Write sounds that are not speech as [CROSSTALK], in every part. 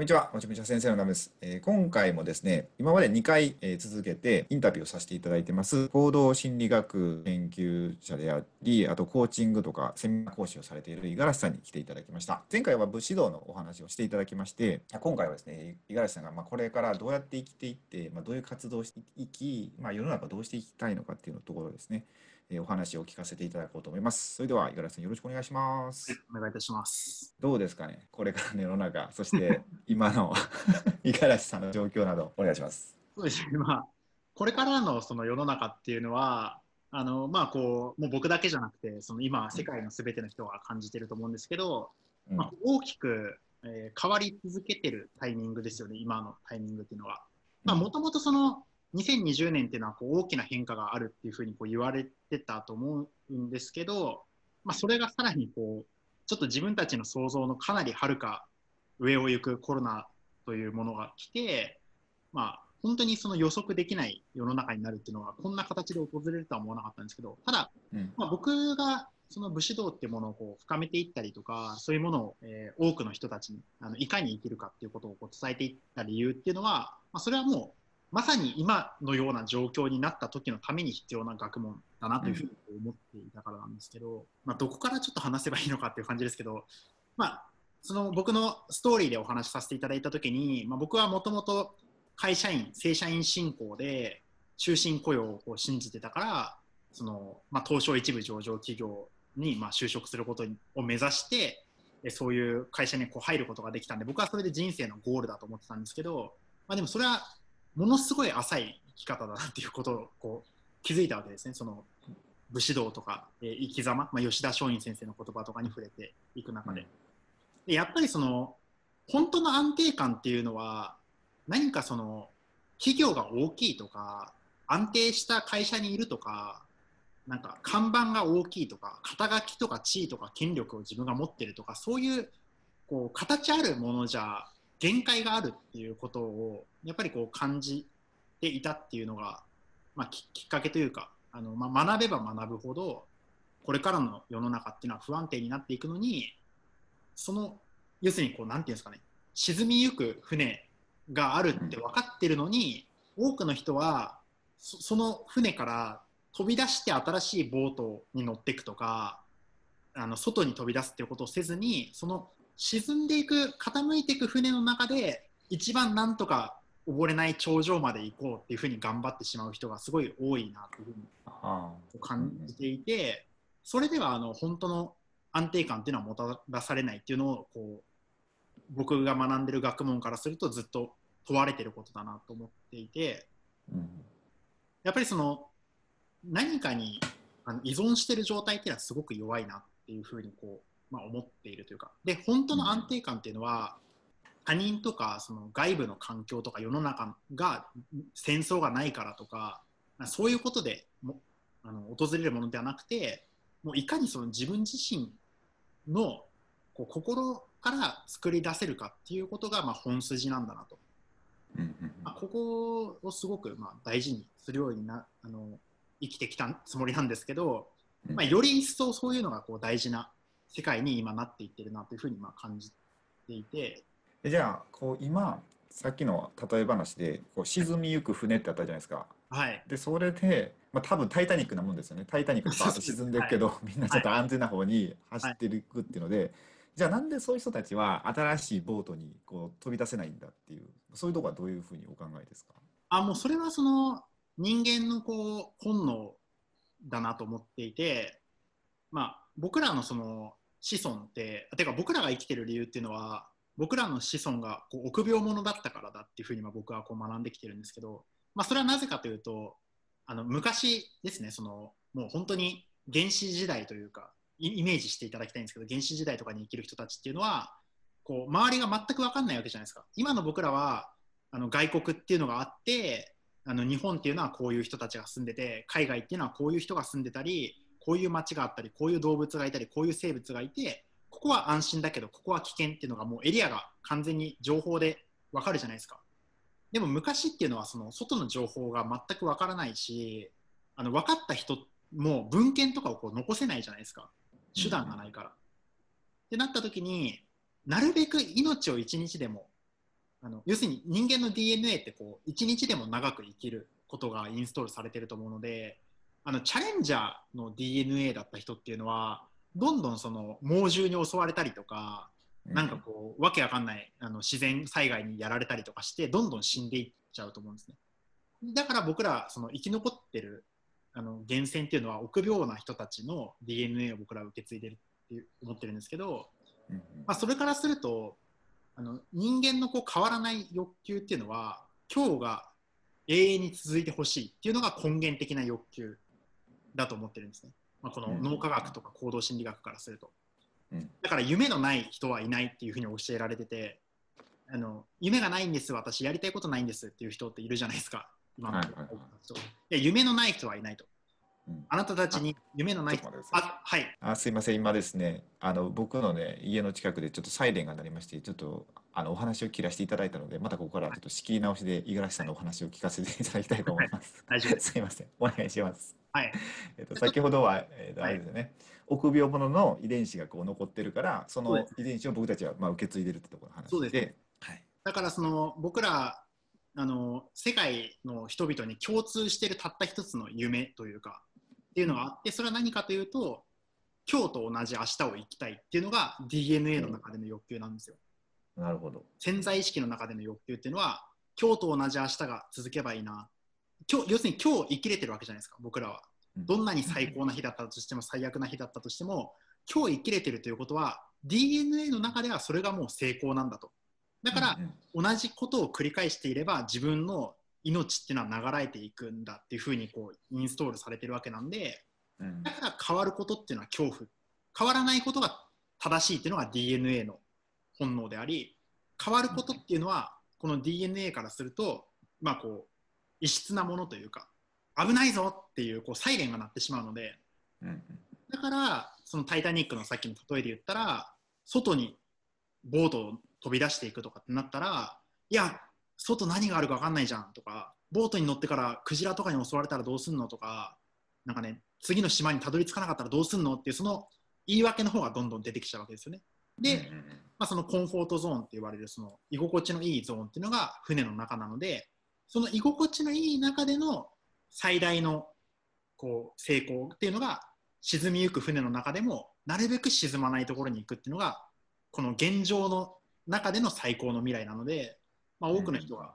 こんにちは、もちもち先生のナムです、えー、今回もですね、今まで2回、えー、続けてインタビューをさせていただいてます、行動心理学研究者であり、あとコーチングとかセミナー講師をされている五十嵐さんに来ていただきました。前回は武士道のお話をしていただきまして、今回はですね、五十嵐さんがまこれからどうやって生きていって、まあ、どういう活動をしていき、まあ、世の中どうしていきたいのかっていうのところですね、えお話を聞かせていただこうと思います。それでは、五十嵐さん、よろしくお願いします。お願いいたします。どうですかね、[LAUGHS] これからの世の中、そして [LAUGHS] 今の [LAUGHS] 五十嵐さんの状況など、お願いします。そうですね、まあ、これからのその世の中っていうのは、あのまあこうもう僕だけじゃなくてその今世界のすべての人が感じてると思うんですけど、うん、まあ、大きく、えー、変わり続けてるタイミングですよね今のタイミングっていうのは。もともとその2020年っていうのはこう大きな変化があるっていうふうにこう言われてたと思うんですけど、まあ、それがさらにこうちょっと自分たちの想像のかなりはるか上を行くコロナというものが来て、まあ、本当にその予測できない世の中になるっていうのはこんな形で訪れるとは思わなかったんですけどただ、うん、まあ、僕がその武士道っていうものをこう深めていったりとかそういうものを、えー、多くの人たちにあのいかに生きるかっていうことをこう伝えていった理由っていうのは、まあ、それはもうまさに今のような状況になった時のために必要な学問だなというふうに思っていたからなんですけど、うん、まあ、どこからちょっと話せばいいのかっていう感じですけど、まあ、その僕のストーリーでお話しさせていただいた時に、まあ、僕はもともと会社員正社員進行で終身雇用を信じてたからその、まあ、東証一部上場企業にまあ就職することを目指してそういう会社にこう入ることができたんで僕はそれで人生のゴールだと思ってたんですけど、まあ、でもそれはものすごい浅い生き方だなっていうことをこう気づいたわけですね。その武士道とか、えー、生き様、まあ、吉田松陰先生の言葉とかに触れていく中で。でやっぱりその本当の安定感っていうのは何かその企業が大きいとか安定した会社にいるとかなんか看板が大きいとか肩書きとか地位とか権力を自分が持ってるとかそういうこう形あるものじゃ限界があるっていうことをやっぱりこう感じていたっていうのが、まあ、きっかけというかあの、まあ、学べば学ぶほどこれからの世の中っていうのは不安定になっていくのにその要するにこうなんていうんですかね沈みゆく船があるって分かってるのに、多くの人はその船から飛び出して新しいボートに乗っていくとかあの外に飛び出すっていうことをせずにその沈んでいく傾いていく船の中で一番なんとか溺れない頂上まで行こうっていうふうに頑張ってしまう人がすごい多いなというふうに感じていて、それではあの本当の安定感っていうのはもたらされないっていうのをこう僕が学んでる学問からするとずっと問われてることだなと思っていて、やっぱりその何かに依存してる状態っていうのはすごく弱いなっていうふうにこう、まあ、思っているというか。で本当の安定感っていうのは、他人とかその外部の環境とか世の中が戦争がないからとかそういうことでもあの訪れるものではなくてもういかにその自分自身のこう心から作り出せるかっていうことがまあ本筋なんだなと、まあ、ここをすごくまあ大事にするようになあの生きてきたつもりなんですけど、まあ、より一層そういうのがこう大事な世界に今なっていってるなというふうにまあ感じていて。じゃあこう今さっきの例え話でこう沈みゆく船ってあったじゃないですか。はい、でそれで、まあ、多分タイタニックなもんですよね。タイタニック [LAUGHS] バーッと沈んでいくけど、はい、みんなちょっと安全な方に走っていくっていうので、はい、じゃあなんでそういう人たちは新しいボートにこう飛び出せないんだっていうそういうところはどういうふうにお考えですか？あもうそれはその人間のこう本能だなと思っていて、まあ、僕らのその子孫っててか僕らが生きてる理由っていうのは僕らの子孫がこう臆病者だったからだっていうふうにま僕はこう学んできてるんですけど、まあ、それはなぜかというとあの昔ですねそのもう本当に原始時代というかイメージしていただきたいんですけど原始時代とかに生きる人たちっていうのはこう周りが全く分かんないわけじゃないですか。今の僕らはあの外国っていうのがあってあの日本っていうのはこういう人たちが住んでて海外っていうのはこういう人が住んでたりこういう街があったりこういう動物がいたりこういう生物がいてここは安心だけどここは危険っていうのがもうエリアが完全に情報で分かるじゃないですかでも昔っていうのはその外の情報が全く分からないしあの分かった人も文献とかをこう残せないじゃないですか手段がないから。ってなった時になるべく命を一日でもあの要するに人間の DNA ってこう1日でも長く生きることがインストールされてると思うのであのチャレンジャーの DNA だった人っていうのはどんどんその猛獣に襲われたりとか、なんかこうわけわかんないあの自然災害にやられたりとかしてどんどん死んでいっちゃうと思うんですね。だから僕らその生き残ってるあの源泉っていうのは臆病な人たちの DNA を僕らは受け継いでるって思ってるんですけど、まあ、それからするとあの人間のこう変わらない欲求っていうのは今日が永遠に続いてほしいっていうのが根源的な欲求だと思ってるんですね、まあ、この脳科学とか行動心理学からすると、うん、だから夢のない人はいないっていうふうに教えられててあの夢がないんです私やりたいことないんですっていう人っているじゃないですか。今の、はいはいはい、いや夢のない人はいないと。あなたたちに夢のないあはい。あすいません。今ですねあの僕のね家の近くでちょっとサイレンが鳴りましてちょっとあのお話を切らせていただいたのでまたここからちょっと仕切り直しで五十嵐さんのお話を聞かせていただきたいと思います。はい、大丈夫 [LAUGHS] すいません。お願いします。はい。[LAUGHS] えっと先ほどはえっ、とあれですよね、臆病者の遺伝子がこう残ってるからその遺伝子を僕たちはまあ受け継いでるってところの話で。です。はい。だからその僕らあの世界の人々に共通しているたった一つの夢というかっていうのがあってそれは何かというと今日と同じ明日を生きたいっていうのが DNA の中での欲求なんですよ。なるほど潜在意識の中での欲求っていうのは今日と同じ明日が続けばいいな今日要するに今日生きれてるわけじゃないですか僕らは。どんなに最高な日だったとしても最悪な日だったとしても今日生きれてるということは DNA の中ではそれがもう成功なんだと。だから、同じことを繰り返していれば自分の命っていうのは流れていくんだっていうふうにこうインストールされてるわけなんで、うん、だから変わることっていうのは恐怖変わらないことが正しいっていうのが DNA の本能であり変わることっていうのはこの DNA からするとまあこう異質なものというか危ないぞっていうこうサイレンが鳴ってしまうので、うん、だからその「タイタニック」のさっきの例えで言ったら外にボートを飛び出していくとかってなったらいや外何があるか分かんないじゃんとかボートに乗ってからクジラとかに襲われたらどうすんのとかなんかね次の島にたどり着かなかったらどうすんのっていうその言い訳の方がどんどん出てきちゃうわけですよね。で、まあ、そのコンフォートゾーンって言われるその居心地のいいゾーンっていうのが船の中なのでその居心地のいい中での最大のこう成功っていうのが沈みゆく船の中でもなるべく沈まないところに行くっていうのがこの現状の中での最高の未来なのでまあ、多くの人が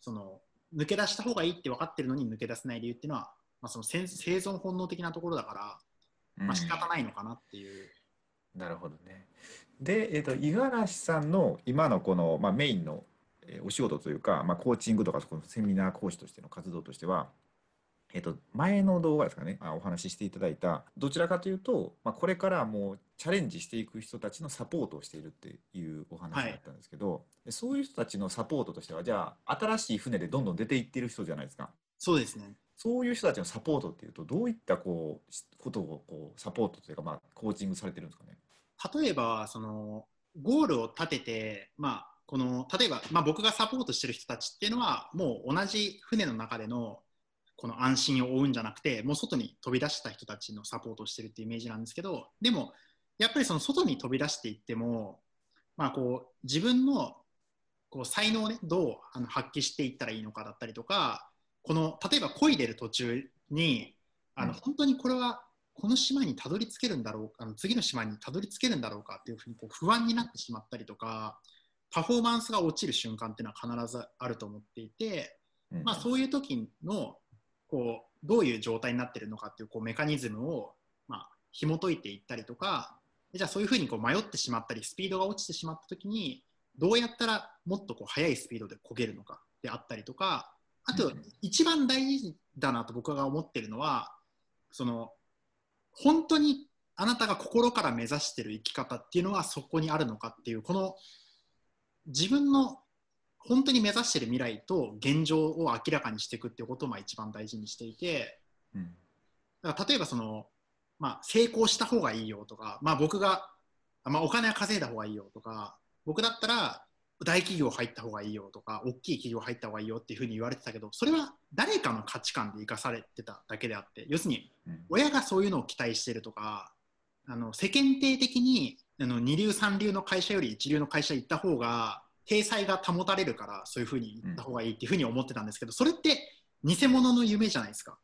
その抜け出した方がいいって分かってるのに抜け出せない理由っていうのは、まあ、その生存本能的なところだから、まあ、仕方ないのかなっていう。うん、なるほどね。で、えーと、五十嵐さんの今のこの、まあ、メインの、えお仕事というか、まあ、コーチングとかこのセミナー講師としての活動としては、えっと、前の動画ですかねあお話ししていただいたどちらかというと、まあ、これからもうチャレンジしていく人たちのサポートをしているっていうお話だったんですけど、はい、そういう人たちのサポートとしてはじゃあ新しい船でどんどん出ていってる人じゃないですか。そうですね。そういう人たちのサポートっていうとどういったこうことをこうサポートというか、まあ、コーチングされてるんですかね？例えばそのゴールを立てて、まあ、この例えば、まあ、僕がサポートしてる人たちっていうのはもう同じ船の中でのこの安心を負うんじゃなくてもう外に飛び出した人たちのサポートをしてるっていうイメージなんですけどでもやっぱりその外に飛び出していっても、まあ、こう自分のこう才能を、ね、どうあの発揮していったらいいのかだったりとかこの例えば漕いでる途中にあの、本当にこれはこの島にたどり着けるんだろうかあの次の島にたどり着けるんだろうかっていうふうにこう不安になってしまったりとかパフォーマンスが落ちる瞬間っていうのは必ずあると思っていて、まあ、そういう時のこうどういう状態になっているのかっていうこうメカニズムを、まあ、紐解いていったりとかじゃあそういうふうにこう迷ってしまったりスピードが落ちてしまった時にどうやったらもっとこう速いスピードで焦げるのかであったりとかあと一番大事だなと僕が思ってるのはその本当にあなたが心から目指している生き方っていうのはそこにあるのかっていうこの自分の本当に目指している未来と現状を明らかにしていくっていうことをまあ一番大事にしていて、うん、だから例えばその、まあ、成功した方がいいよとか、まあ、僕が、まあ、お金は稼いだ方がいいよとか僕だったら大企業入った方がいいよとか大きい企業入った方がいいよっていうふうに言われてたけどそれは誰かの価値観で生かされてただけであって要するに親がそういうのを期待してるとかあの世間体的にあの二流三流の会社より一流の会社行った方が体裁が保たれるからそういうふうに言った方がいいっていうふうに思ってたんですけど、それって偽物の夢じゃないですか。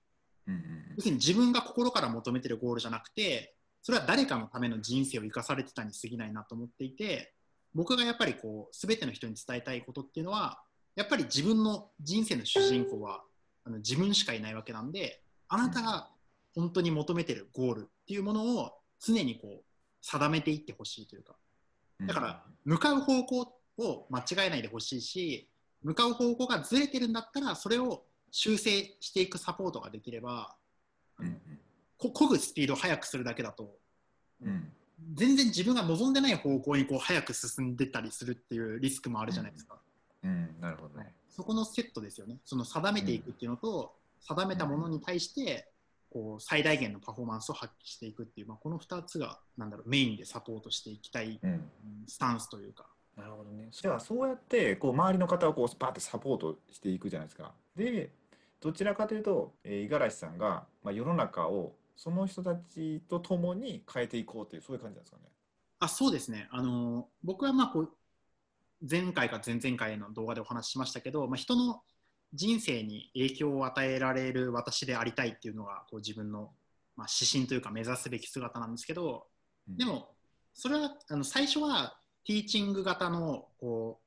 うんうん要するに自分が心から求めてるゴールじゃなくてそれは誰かのための人生を生かされてたに過ぎないなと思っていて僕がやっぱりこう全ての人に伝えたいことっていうのはやっぱり自分の人生の主人公はあの自分しかいないわけなんであなたが本当に求めてるゴールっていうものを常にこう定めていってほしいというか。うん。だから向かう方向を間違えないでほしいし向かう方向がずれてるんだったらそれを修正していくサポートができればうんこ漕ぐスピードを速くするだけだとうん。うん全然自分が望んでない方向にこう早く進んでったりするっていうリスクもあるじゃないですか、うん。なるほどね。そこのセットですよね。その定めていくっていうのと、定めたものに対してこう最大限のパフォーマンスを発揮していくっていう、まあ、この2つがなんだろうメインでサポートしていきたいうんうんスタンスというかなるほどね。じゃあそうやってこう周りの方をこうバーってサポートしていくじゃないですか。でどちらかというとえー五十嵐さんが、まあ、世の中をその人たちと共に変えていこうというそういう感じなんですかね。あそうですね、あの僕はまあこう前回か前々回の動画でお話ししましたけど、まあ、人の人生に影響を与えられる私でありたいっていうのがこう自分の、まあ、指針というか目指すべき姿なんですけどうん。でもそれはあの最初はティーチング型のこ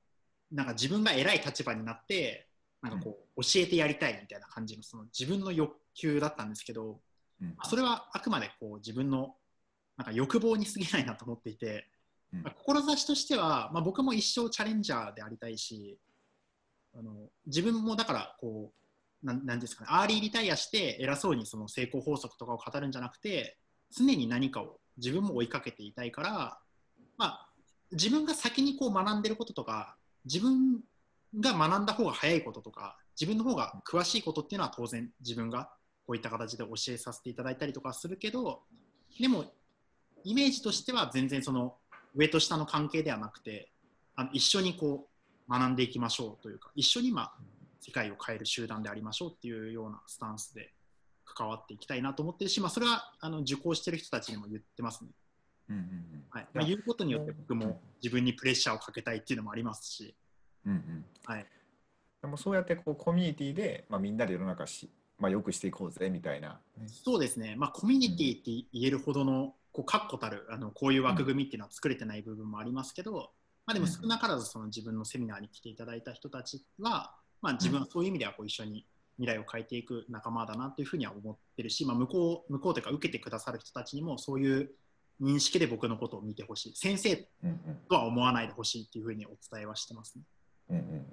うなんか自分が偉い立場になってなんかこう教えてやりたいみたいな感じのその自分の欲求だったんですけど、うん。まあそれはあくまでこう自分のなんか欲望に過ぎないなと思っていて、うん。まあ志としては、まあ、僕も一生チャレンジャーでありたいしあの自分もだからこうなんなんですかねアーリーリタイアして偉そうにその成功法則とかを語るんじゃなくて常に何かを自分も追いかけていたいから、まあ、自分が先にこう学んでることとか自分が学んだ方が早いこととか自分の方が詳しいことっていうのは当然自分がこういった形で教えさせていただいたりとかするけどでもイメージとしては全然その上と下の関係ではなくてあの一緒にこう学んでいきましょうというか一緒にまあ世界を変える集団でありましょうっていうようなスタンスで関わっていきたいなと思ってるし、まあ、それはあの受講してる人たちにも言ってますね。うんうんうん。はい。まあ、言うことによって僕も自分にプレッシャーをかけたいっていうのもありますし、うんうん。はい、でもそうやってこうコミュニティで、まあ、みんなで世の中し、まあ、よくしていこうぜみたいな。ね。そうですね、まあ、コミュニティって言えるほどのこう確固たるあのこういう枠組みっていうのは作れてない部分もありますけど、まあ、でも少なからずその自分のセミナーに来ていただいた人たちは、まあ、自分はそういう意味ではこう一緒に未来を変えていく仲間だなというふうには思ってるし、まあ、向こう向こうというか受けてくださる人たちにもそういう認識で僕のことを見てほしい先生とは思わないでほしいっていうふうにお伝えはしてますね。うんうんうん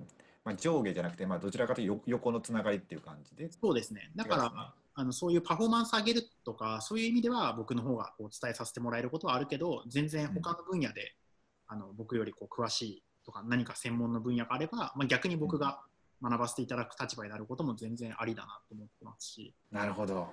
まあ、上下じゃなくて、まあ、どちらかというとよ横のつながりっていう感じで。そうですね。だから、あのそういうパフォーマンス上げるとか、そういう意味では僕の方がこう伝えさせてもらえることはあるけど、全然他の分野で、あの僕よりこう詳しいとか、何か専門の分野があれば、まあ、逆に僕が学ばせていただく立場になることも全然ありだなと思ってますし、なるほど。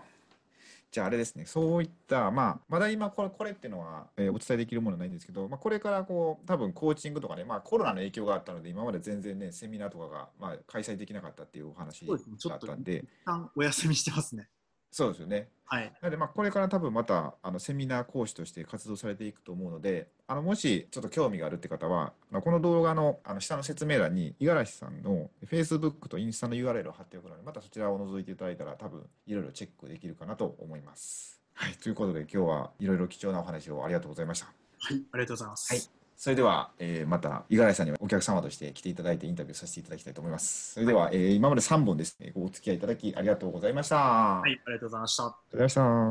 じゃああれですね、そういった、まあ、まだ今これ、これっていうのは、えーお伝えできるものはないんですけど、まあ、これからこう、多分コーチングとかね、まあ、コロナの影響があったので、今まで全然ね、セミナーとかが、まあ、開催できなかったっていうお話だったんで、一旦お休みしてますね。そうですよね。はい。なので、まあ、これから多分またあのセミナー講師として活動されていくと思うので、あのもしちょっと興味があるって方は、この動画のあの下の説明欄に、五十嵐さんの Facebook とインスタの URL を貼っておくので、またそちらを覗いていただいたら、多分いろいろチェックできるかなと思います。はい、ということで、今日はいろいろ貴重なお話をありがとうございました。はい、ありがとうございます。はいそれでは、えーまた五十嵐さんにはお客様として来ていただいてインタビューさせていただきたいと思います。それでは、えー今まで3本ですね、お付き合いいただきありがとうございました。あはい、ありがとうございました。りがとうございました。